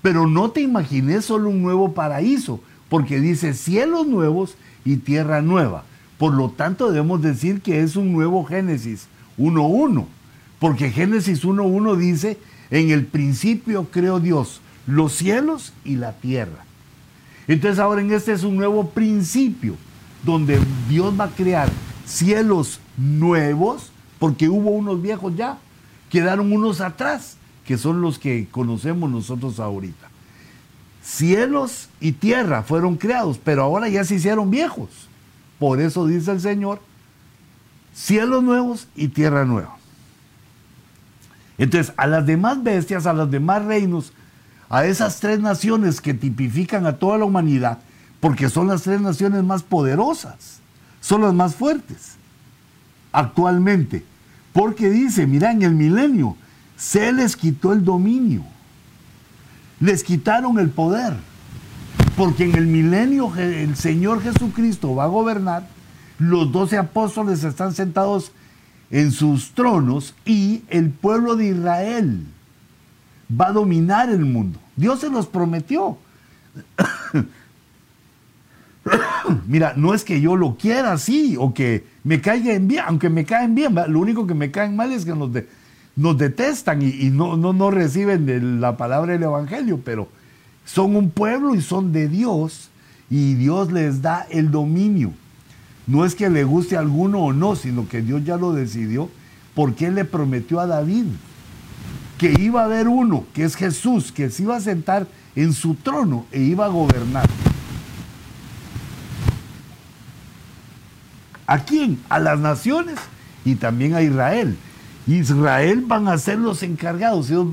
Pero no te imagines solo un nuevo paraíso, porque dice cielos nuevos y tierra nueva. Por lo tanto, debemos decir que es un nuevo Génesis 1.1, porque Génesis 1.1 dice, en el principio creó Dios los cielos y la tierra. Entonces ahora en este es un nuevo principio, donde Dios va a crear cielos nuevos, porque hubo unos viejos ya, quedaron unos atrás, que son los que conocemos nosotros ahorita. Cielos y tierra fueron creados, pero ahora ya se hicieron viejos. Por eso dice el Señor, cielos nuevos y tierra nueva. Entonces, a las demás bestias, a los demás reinos, a esas tres naciones que tipifican a toda la humanidad, porque son las tres naciones más poderosas, son las más fuertes actualmente. Porque dice, mira, en el milenio se les quitó el dominio, les quitaron el poder, porque en el milenio el Señor Jesucristo va a gobernar, los doce apóstoles están sentados en sus tronos y el pueblo de Israel va a dominar el mundo. Dios se los prometió. Mira, no es que yo lo quiera así o que me caigan bien, aunque me caen bien, lo único que me caen mal es que nos, nos detestan y, no, no, no, reciben la palabra del Evangelio, pero son un pueblo y son de Dios y Dios les da el dominio. No es que le guste a alguno o no, sino que Dios ya lo decidió porque Él le prometió a David que iba a haber uno, que es Jesús, que se iba a sentar en su trono e iba a gobernar. ¿A quién? A las naciones y también a Israel. Israel van a ser los encargados, ellos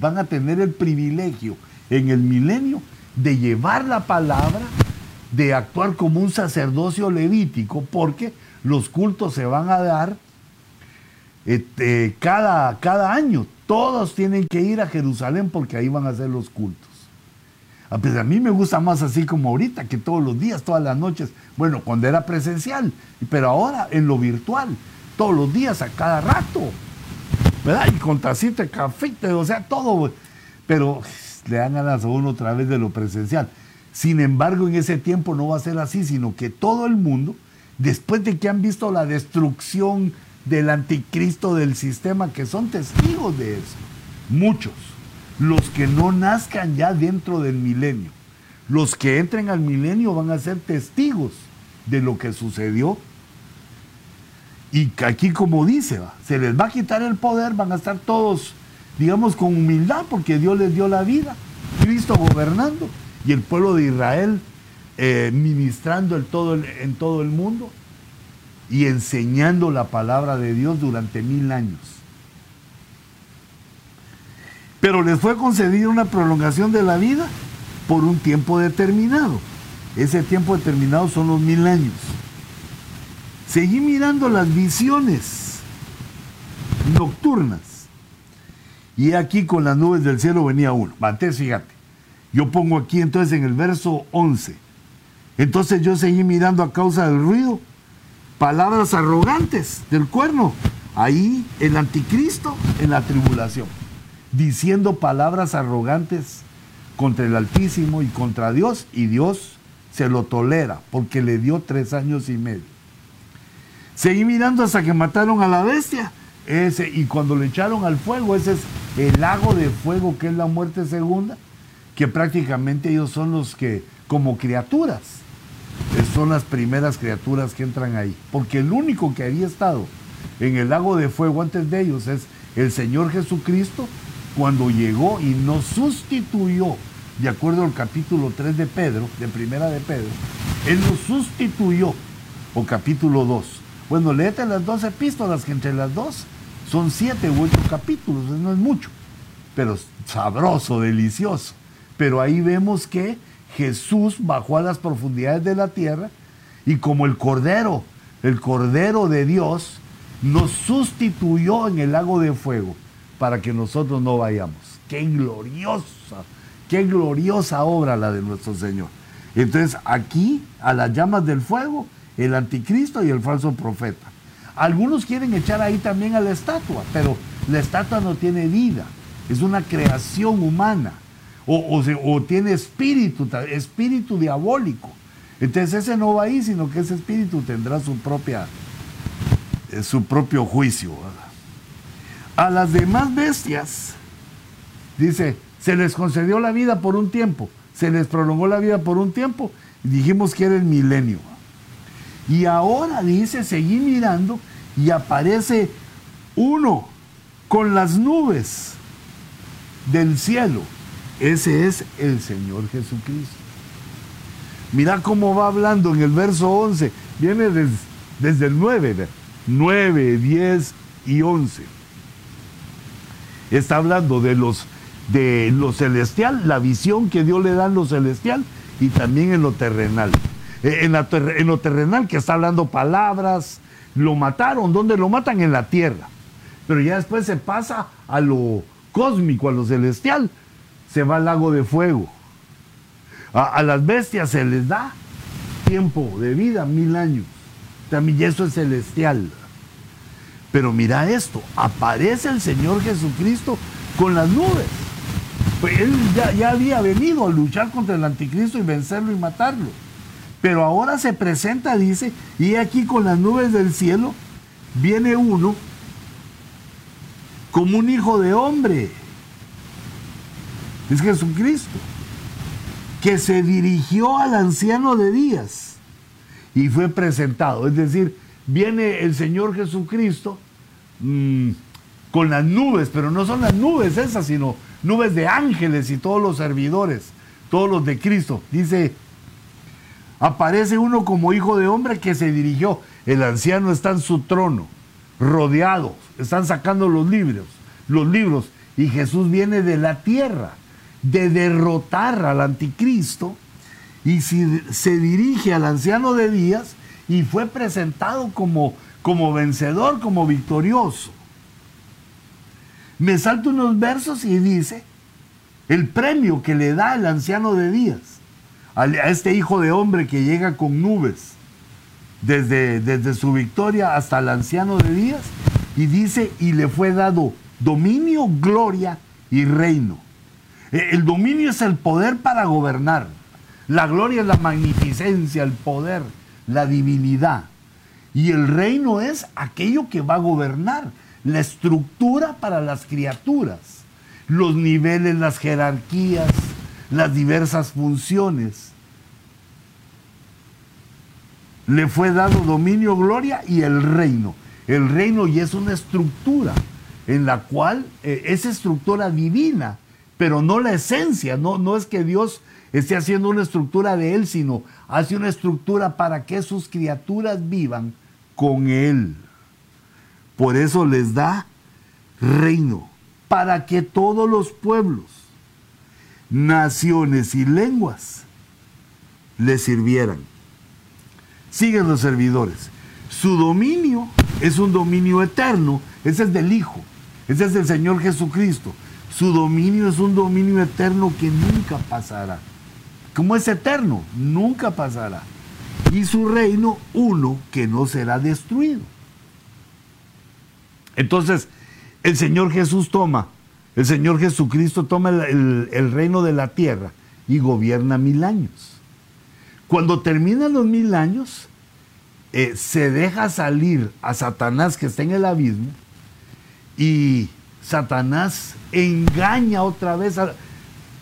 van a tener el privilegio en el milenio de llevar la palabra, de actuar como un sacerdocio levítico, porque los cultos se van a dar este, cada, cada año. Todos tienen que ir a Jerusalén porque ahí van a ser los cultos. Ah, pues a mí me gusta más así como ahorita, que todos los días, todas las noches. Bueno, cuando era presencial, pero ahora en lo virtual, todos los días, a cada rato. Y con tacita de café, o sea, todo. Pero le dan ganas a uno otra vez de lo presencial. Sin embargo, en ese tiempo no va a ser así, sino que todo el mundo, después de que han visto la destrucción del anticristo del sistema, que son testigos de eso, muchos los que no nazcan ya dentro del milenio. Los que entren al milenio van a ser testigos de lo que sucedió. Y aquí como dice, se les va a quitar el poder, van a estar todos, digamos, con humildad, porque Dios les dio la vida, Cristo gobernando y el pueblo de Israel eh, ministrando el todo, en todo el mundo y enseñando la palabra de Dios durante mil años pero les fue concedida una prolongación de la vida por un tiempo determinado. Ese tiempo determinado son los mil años. Seguí mirando las visiones nocturnas. Y aquí con las nubes del cielo venía uno. Antes, fíjate. Yo pongo aquí entonces en el verso 11. Entonces yo seguí mirando a causa del ruido. Palabras arrogantes del cuerno. Ahí el anticristo en la tribulación diciendo palabras arrogantes contra el Altísimo y contra Dios, y Dios se lo tolera porque le dio tres años y medio. Seguí mirando hasta que mataron a la bestia. Ese, y cuando le echaron al fuego, ese es el lago de fuego que es la muerte segunda, que prácticamente ellos son los que, como criaturas, eh, son las primeras criaturas que entran ahí. Porque el único que había estado en el lago de fuego antes de ellos es el Señor Jesucristo cuando llegó y nos sustituyó, de acuerdo al capítulo 3 de Pedro, de primera de Pedro, Él nos sustituyó, o capítulo 2. Bueno, léete las dos epístolas, que entre las dos son siete u ocho capítulos, no es mucho, pero sabroso, delicioso. Pero ahí vemos que Jesús bajó a las profundidades de la tierra y como el Cordero, el Cordero de Dios, nos sustituyó en el lago de fuego para que nosotros no vayamos. qué gloriosa, qué gloriosa obra la de nuestro Señor. Entonces aquí, a las llamas del fuego, el anticristo y el falso profeta. Algunos quieren echar ahí también a la estatua, pero la estatua no tiene vida, es una creación humana, o, o tiene espíritu, espíritu diabólico. Entonces ese no va ahí, sino que ese espíritu tendrá su propia, eh, su propio juicio. A las demás bestias, dice, se les concedió la vida por un tiempo, se les prolongó la vida por un tiempo, y dijimos que era el milenio. Y ahora dice, seguí mirando y aparece uno con las nubes del cielo. Ese es el Señor Jesucristo. Mira cómo va hablando en el verso 11. Viene desde el 9, 9, 10 y 11. Está hablando de los de lo celestial, la visión que Dios le da en lo celestial y también en lo terrenal. Eh, en, lo terrenal que está hablando palabras, lo mataron, ¿dónde lo matan? En la tierra. Pero ya después se pasa a lo cósmico, a lo celestial, se va al lago de fuego a, las bestias se les da tiempo de vida, mil años. También eso es celestial. Pero mira esto, aparece el Señor Jesucristo con las nubes. Pues él ya, ya, había venido a luchar contra el anticristo y vencerlo y matarlo. Pero ahora se presenta, dice, y aquí con las nubes del cielo viene uno como un hijo de hombre. Es Jesucristo que se dirigió al anciano de días y fue presentado. Es decir, viene el Señor Jesucristo mm, con las nubes, pero no son las nubes esas, sino nubes de ángeles y todos los servidores, todos los de Cristo. Dice, aparece uno como hijo de hombre que se dirigió. El anciano está en su trono, rodeado, están sacando los libros, los libros, y Jesús viene de la tierra de derrotar al anticristo y se dirige al anciano de días y fue presentado como, como vencedor, como victorioso. Me salto unos versos y dice el premio que le da el anciano de días a este hijo de hombre que llega con nubes desde, desde su victoria hasta el anciano de días y dice y le fue dado dominio, gloria y reino eh, el dominio es el poder para gobernar. La gloria es la magnificencia, el poder, la divinidad. Y el reino es aquello que va a gobernar, la estructura para las criaturas, los niveles, las jerarquías, las diversas funciones. Le fue dado dominio, gloria y el reino. El reino y es una estructura en la cual eh, esa estructura divina pero no la esencia, no, no es que Dios esté haciendo una estructura de Él, sino hace una estructura para que sus criaturas vivan con Él. Por eso les da reino, para que todos los pueblos, naciones y lenguas le sirvieran. Siguen los servidores. Su dominio es un dominio eterno, ese es del Hijo, ese es del Señor Jesucristo. Su dominio es un dominio eterno que nunca pasará. ¿Cómo es eterno? Nunca pasará. Y su reino, uno que no será destruido. Entonces, el Señor Jesús toma, el Señor Jesucristo toma el, reino de la tierra y gobierna mil años. Cuando terminan los mil años, eh, se deja salir a Satanás que está en el abismo y Satanás engaña otra vez,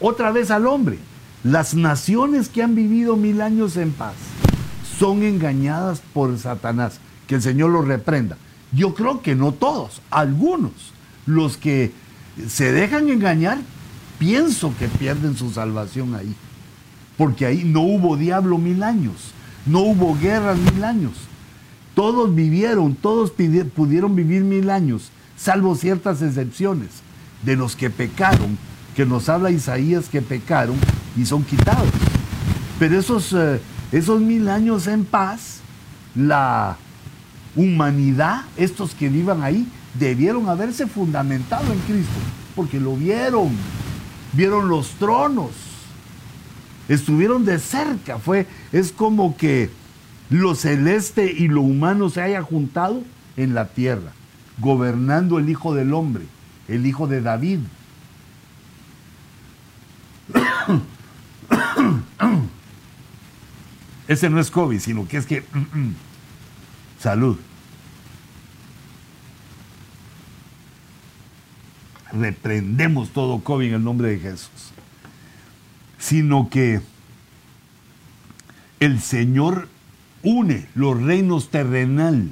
otra vez al hombre. Las naciones que han vivido mil años en paz son engañadas por Satanás. Que el Señor los reprenda. Yo creo que no todos, algunos, los que se dejan engañar, pienso que pierden su salvación ahí. Porque ahí no hubo diablo mil años, no hubo guerra mil años. Todos vivieron, todos pudieron vivir mil años salvo ciertas excepciones de los que pecaron, que nos habla Isaías que pecaron y son quitados. Pero esos, eh, esos mil años en paz, la humanidad, estos que vivan ahí, debieron haberse fundamentado en Cristo, porque lo vieron, vieron los tronos, estuvieron de cerca. Fue, es como que lo celeste y lo humano se haya juntado en la tierra, gobernando el Hijo del Hombre, el Hijo de David. Ese no es COVID, sino que es que... Salud. Reprendemos todo COVID en el nombre de Jesús. Sino que el Señor une los reinos terrenal,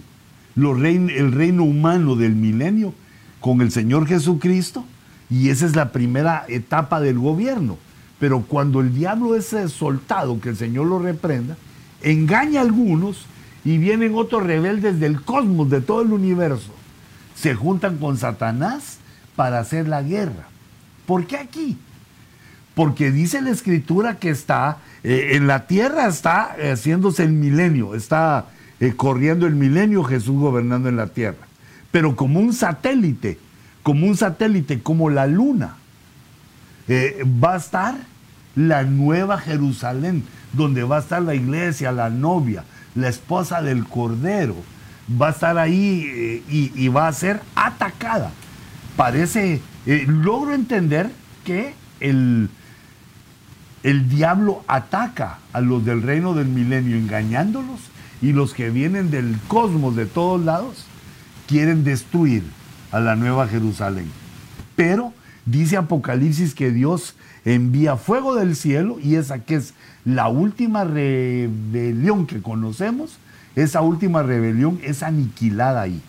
los el reino humano del milenio con el Señor Jesucristo y esa es la primera etapa del gobierno. Pero cuando el diablo es soltado, que el Señor lo reprenda, engaña a algunos y vienen otros rebeldes del cosmos, de todo el universo. Se juntan con Satanás para hacer la guerra. ¿Por qué aquí? Porque dice la escritura que está, eh, en la tierra está haciéndose el milenio, está eh, corriendo el milenio Jesús gobernando en la tierra. Pero como un satélite, como un satélite, como la luna, eh, va a estar la nueva Jerusalén, donde va a estar la iglesia, la novia, la esposa del Cordero. Va a estar ahí eh, y, va a ser atacada. Parece, eh, logro entender que el, el diablo ataca a los del reino del milenio engañándolos y los que vienen del cosmos de todos lados quieren destruir a la nueva Jerusalén. Pero dice Apocalipsis que Dios envía fuego del cielo y esa que es la última rebelión que conocemos, esa última rebelión es aniquilada ahí.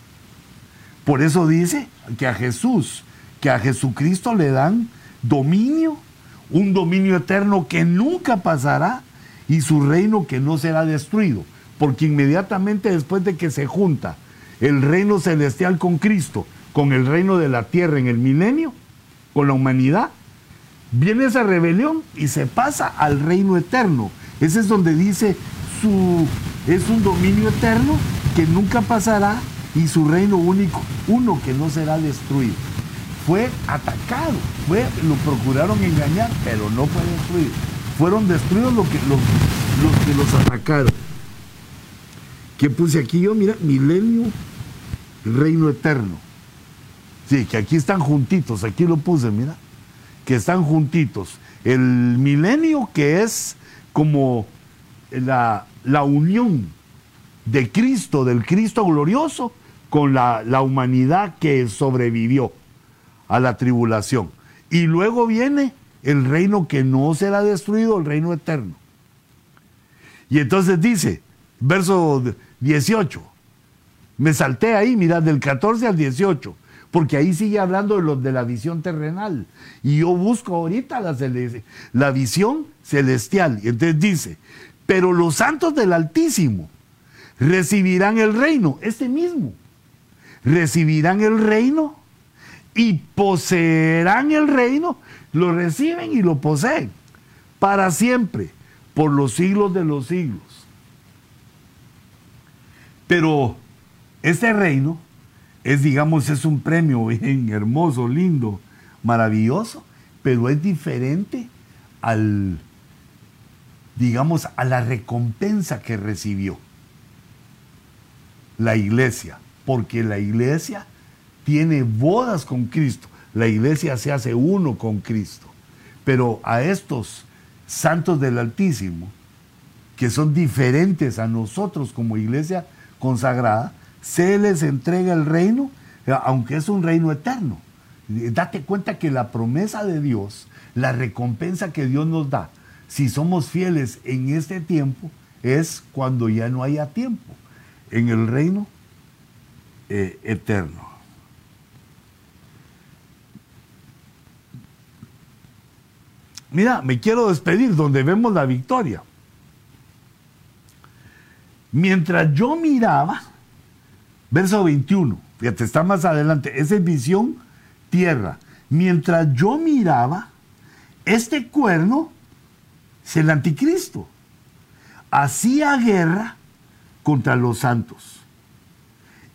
Por eso dice que a Jesús, que a Jesucristo le dan dominio, un dominio eterno que nunca pasará y su reino que no será destruido, porque inmediatamente después de que se junta el reino celestial con Cristo, con el reino de la tierra en el milenio, con la humanidad, viene esa rebelión y se pasa al reino eterno. Ese es donde dice su es un dominio eterno que nunca pasará y su reino único, uno que no será destruido. Fue atacado, fue, lo procuraron engañar, pero no fue destruido. Fueron destruidos los que los, que los atacaron. ¿Qué puse aquí yo? Mira, milenio, reino eterno. Sí, que aquí están juntitos, aquí lo puse, mira que están juntitos. El milenio que es como la, unión de Cristo, del Cristo glorioso, con la, la humanidad que sobrevivió a la tribulación. Y luego viene el reino que no será destruido, el reino eterno. Y entonces dice, verso 18, me salté ahí, mirad, del 14 al 18 porque ahí sigue hablando de los de la visión terrenal. Y yo busco ahorita la, la visión celestial. Y entonces dice, pero los santos del Altísimo recibirán el reino, este mismo, recibirán el reino y poseerán el reino, lo reciben y lo poseen para siempre, por los siglos de los siglos. Pero este reino es, digamos, es un premio bien hermoso, lindo, maravilloso, pero es diferente al, digamos, a la recompensa que recibió la iglesia, porque la iglesia tiene bodas con Cristo, la iglesia se hace uno con Cristo, pero a estos santos del Altísimo, que son diferentes a nosotros como iglesia consagrada, se les entrega el reino, aunque es un reino eterno. Date cuenta que la promesa de Dios, la recompensa que Dios nos da, si somos fieles en este tiempo, es cuando ya no haya tiempo, en el reino eh, eterno. Mira, me quiero despedir donde vemos la victoria. Mientras yo miraba, Verso 21, fíjate, está más adelante, esa es visión tierra. Mientras yo miraba, este cuerno es el anticristo. Hacía guerra contra los santos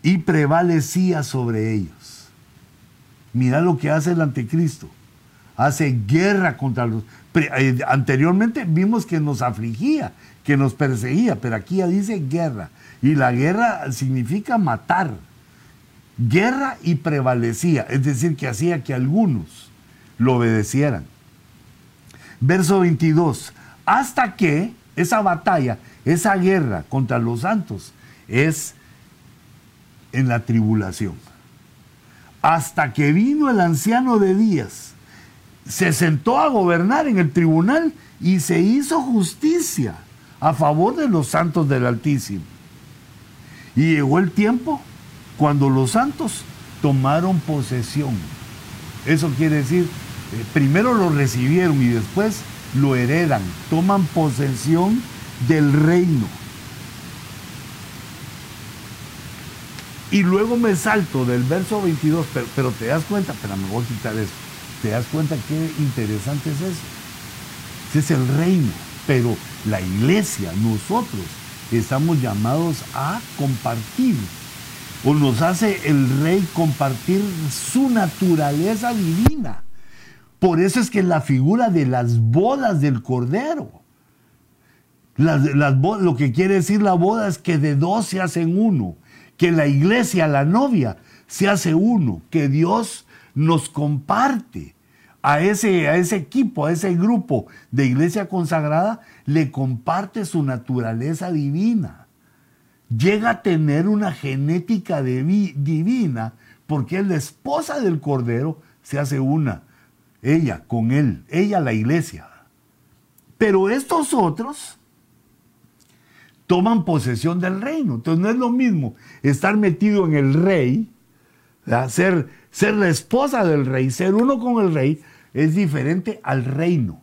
y prevalecía sobre ellos. Mira lo que hace el anticristo. Hace guerra contra los... Eh, anteriormente vimos que nos afligía, que nos perseguía, pero aquí ya dice guerra. Y la guerra significa matar. Guerra y prevalecía, es decir, que hacía que algunos lo obedecieran. Verso 22, hasta que esa batalla, esa guerra contra los santos es en la tribulación. Hasta que vino el anciano de días, se sentó a gobernar en el tribunal y se hizo justicia a favor de los santos del Altísimo. Y llegó el tiempo cuando los santos tomaron posesión. Eso quiere decir, eh, primero lo recibieron y después lo heredan, toman posesión del reino. Y luego me salto del verso 22, pero, te das cuenta, pero me voy a quitar eso, te das cuenta qué interesante es eso. Ese es el reino, pero la iglesia, nosotros, estamos llamados a compartir. O nos hace el rey compartir su naturaleza divina. Por eso es que la figura de las bodas del Cordero. Lo que quiere decir la boda es que de dos se hacen uno que la iglesia, la novia, se hace uno, que Dios nos comparte a ese, a ese equipo, a ese grupo de iglesia consagrada, le comparte su naturaleza divina. Llega a tener una genética divina porque es la esposa del Cordero, se hace una, ella con él, ella la iglesia. Pero estos otros, toman posesión del reino. Entonces no es lo mismo estar metido en el rey, ser, ser la esposa del rey, ser uno con el rey, es diferente al reino,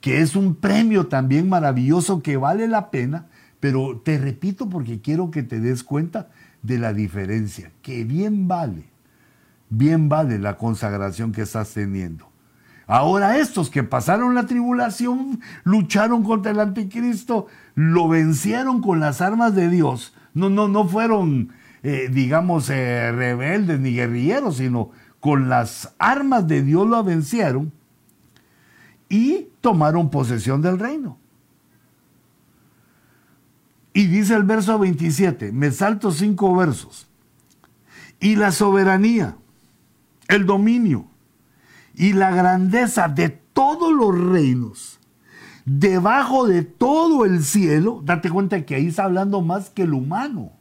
que es un premio también maravilloso que vale la pena, pero te repito porque quiero que te des cuenta de la diferencia, que bien vale, bien vale la consagración que estás teniendo. Ahora estos que pasaron la tribulación, lucharon contra el anticristo, lo vencieron con las armas de Dios. No, no, no fueron, eh, digamos, eh, rebeldes ni guerrilleros, sino con las armas de Dios lo vencieron y tomaron posesión del reino. Y dice el verso 27, me salto cinco versos. Y la soberanía, el dominio, y la grandeza de todos los reinos, debajo de todo el cielo, date cuenta que ahí está hablando más que el humano,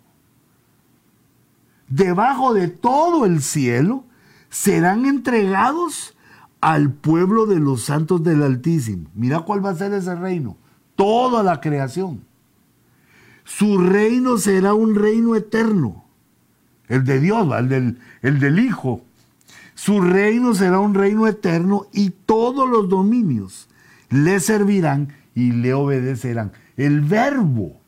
debajo de todo el cielo, serán entregados al pueblo de los santos del Altísimo. Mira cuál va a ser ese reino, toda la creación. Su reino será un reino eterno, el de Dios, el del, el del Hijo su reino será un reino eterno y todos los dominios le servirán y le obedecerán. El verbo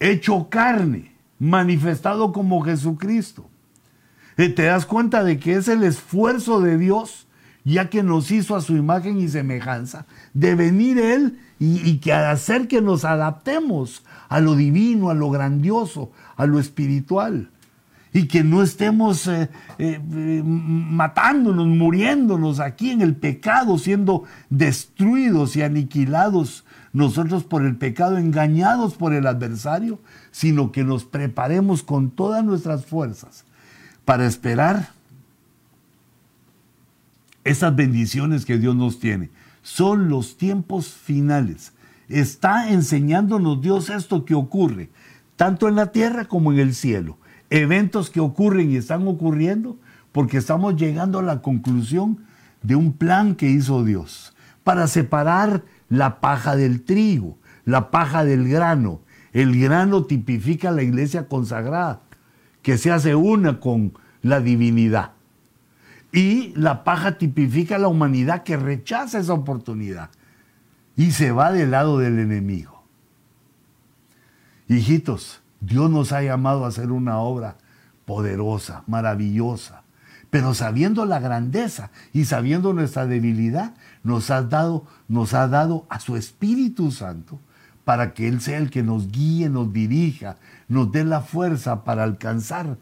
hecho carne, manifestado como Jesucristo. Eh, te das cuenta de que es el esfuerzo de Dios, ya que nos hizo a su imagen y semejanza, de venir Él y, y que hacer que nos adaptemos a lo divino, a lo grandioso, a lo espiritual y que no estemos eh, eh, matándonos, muriéndonos aquí en el pecado, siendo destruidos y aniquilados nosotros por el pecado, engañados por el adversario, sino que nos preparemos con todas nuestras fuerzas para esperar esas bendiciones que Dios nos tiene. Son los tiempos finales. Está enseñándonos Dios esto que ocurre, tanto en la tierra como en el cielo eventos que ocurren y están ocurriendo porque estamos llegando a la conclusión de un plan que hizo Dios para separar la paja del trigo, la paja del grano. El grano tipifica la iglesia consagrada, que se hace una con la divinidad. Y la paja tipifica la humanidad que rechaza esa oportunidad y se va del lado del enemigo. Hijitos, Dios nos ha llamado a hacer una obra poderosa, maravillosa, pero sabiendo la grandeza y sabiendo nuestra debilidad, nos ha dado, nos ha dado a su Espíritu Santo para que Él sea el que nos guíe, nos dirija, nos dé la fuerza para alcanzar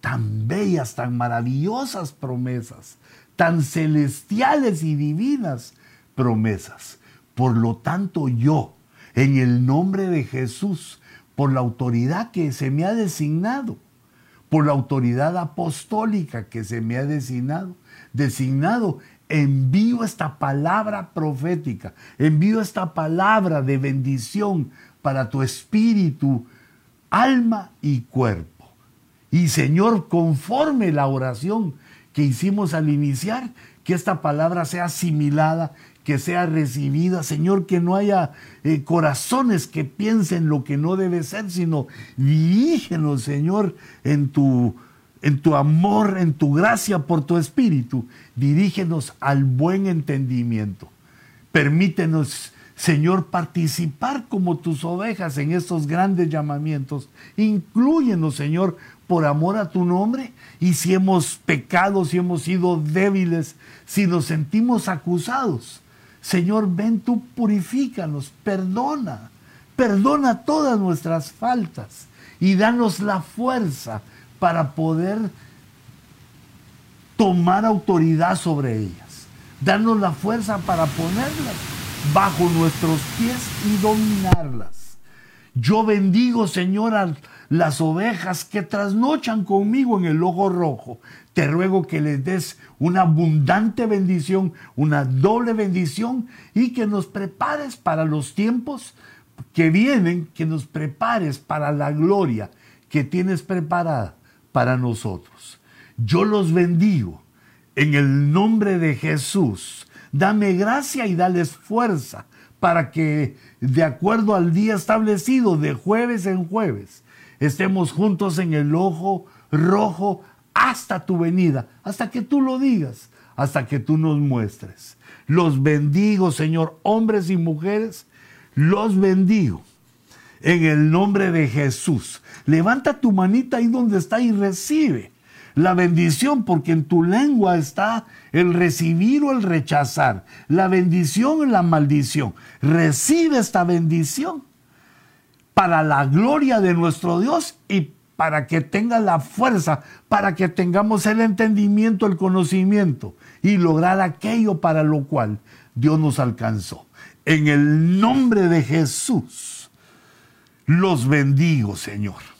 tan bellas, tan maravillosas promesas, tan celestiales y divinas promesas. Por lo tanto yo, en el nombre de Jesús, por la autoridad que se me ha designado, por la autoridad apostólica que se me ha designado, designado, envío esta palabra profética, envío esta palabra de bendición para tu espíritu, alma y cuerpo. Y Señor, conforme la oración que hicimos al iniciar, que esta palabra sea asimilada, que sea recibida, Señor, que no haya eh, corazones que piensen lo que no debe ser, sino dirígenos, Señor, en tu, en tu amor, en tu gracia por tu espíritu, dirígenos al buen entendimiento. Permítenos Señor, participar como tus ovejas en estos grandes llamamientos. Inclúyenos, Señor, por amor a tu nombre. Y si hemos pecado, si hemos sido débiles, si nos sentimos acusados, Señor, ven tú, purifícanos, perdona, perdona todas nuestras faltas y danos la fuerza para poder tomar autoridad sobre ellas. Danos la fuerza para ponerlas bajo nuestros pies y dominarlas. Yo bendigo, Señor, a las ovejas que trasnochan conmigo en el ojo rojo. Te ruego que les des una abundante bendición, una doble bendición y que nos prepares para los tiempos que vienen, que nos prepares para la gloria que tienes preparada para nosotros. Yo los bendigo en el nombre de Jesús Dame gracia y dales fuerza para que, de acuerdo al día establecido, de jueves en jueves, estemos juntos en el ojo rojo hasta tu venida, hasta que tú lo digas, hasta que tú nos muestres. Los bendigo, Señor, hombres y mujeres, los bendigo. En el nombre de Jesús. Levanta tu manita ahí donde está y recibe la bendición, porque en tu lengua está el recibir o el rechazar, la bendición o la maldición. Recibe esta bendición para la gloria de nuestro Dios y para que tenga la fuerza, para que tengamos el entendimiento, el conocimiento y lograr aquello para lo cual Dios nos alcanzó. En el nombre de Jesús, los bendigo, Señor.